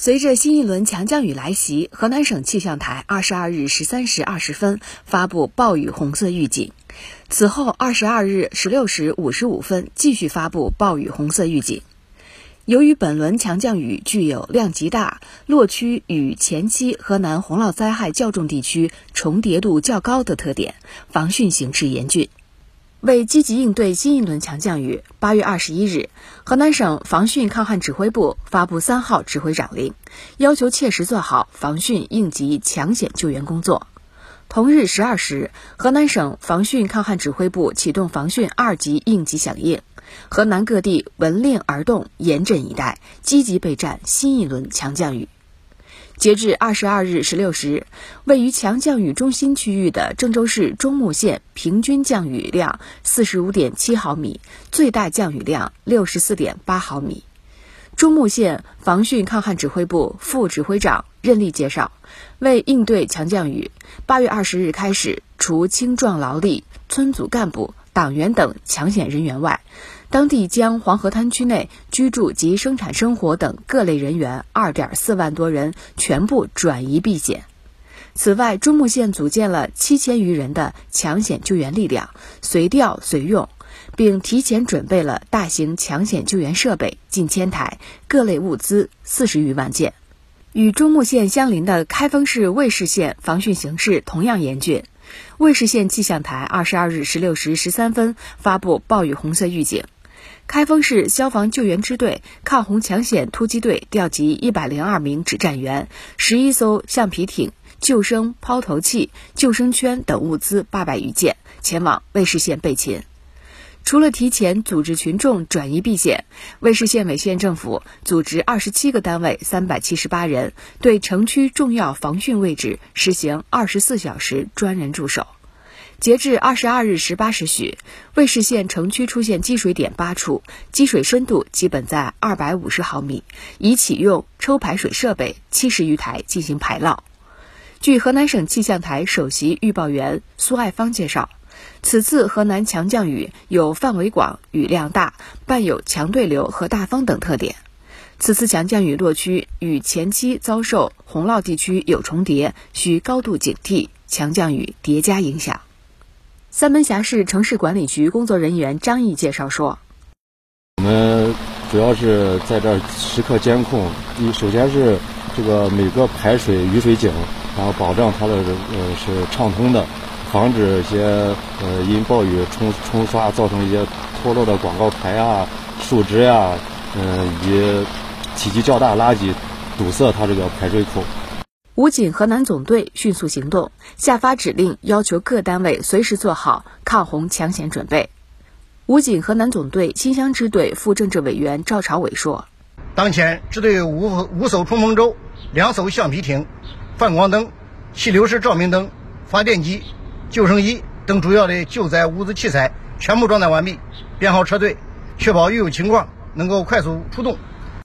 随着新一轮强降雨来袭，河南省气象台二十二日十三时二十分发布暴雨红色预警。此后，二十二日十六时五十五分继续发布暴雨红色预警。由于本轮强降雨具有量极大、落区与前期河南洪涝灾害较重地区重叠度较高的特点，防汛形势严峻。为积极应对新一轮强降雨，八月二十一日，河南省防汛抗旱指挥部发布三号指挥长令，要求切实做好防汛应急抢险救援工作。同日十二时，河南省防汛抗旱指挥部启动防汛二级应急响应，河南各地闻令而动，严阵以待，积极备战新一轮强降雨。截至二十二日十六时，位于强降雨中心区域的郑州市中牟县平均降雨量四十五点七毫米，最大降雨量六十四点八毫米。中牟县防汛抗旱指挥部副指挥长任力介绍，为应对强降雨，八月二十日开始，除青壮劳力、村组干部、党员等抢险人员外，当地将黄河滩区内居住及生产生活等各类人员二点四万多人全部转移避险。此外，中牟县组建了七千余人的抢险救援力量，随调随用，并提前准备了大型抢险救援设备近千台、各类物资四十余万件。与中牟县相邻的开封市尉氏县防汛形势同样严峻。尉氏县气象台二十二日十六时十三分发布暴雨红色预警。开封市消防救援支队抗洪抢险突击队调集一百零二名指战员、十一艘橡皮艇、救生抛投器、救生圈等物资八百余件，前往尉氏县备勤。除了提前组织群众转移避险，尉氏县委县政府组织二十七个单位三百七十八人，对城区重要防汛位置实行二十四小时专人驻守。截至二十二日十八时许，尉氏县城区出现积水点八处，积水深度基本在二百五十毫米，已启用抽排水设备七十余台进行排涝。据河南省气象台首席预报员苏爱芳介绍，此次河南强降雨有范围广、雨量大，伴有强对流和大风等特点。此次强降雨落区与前期遭受洪涝地区有重叠，需高度警惕强降雨叠加影响。三门峡市城市管理局工作人员张毅介绍说：“我们主要是在这儿时刻监控，一首先是这个每个排水雨水井，然后保证它的呃是畅通的，防止一些呃因暴雨冲冲刷造成一些脱落的广告牌啊、树枝呀，嗯以及体积较大垃圾堵塞它这个排水口。”武警河南总队迅速行动，下发指令，要求各单位随时做好抗洪抢险准备。武警河南总队新乡支队副政治委员赵朝伟说：“当前，支队五五艘冲锋舟、两艘橡皮艇、泛光灯、气流式照明灯、发电机、救生衣等主要的救灾物资器材全部装载完毕，编好车队，确保遇有情况能够快速出动。”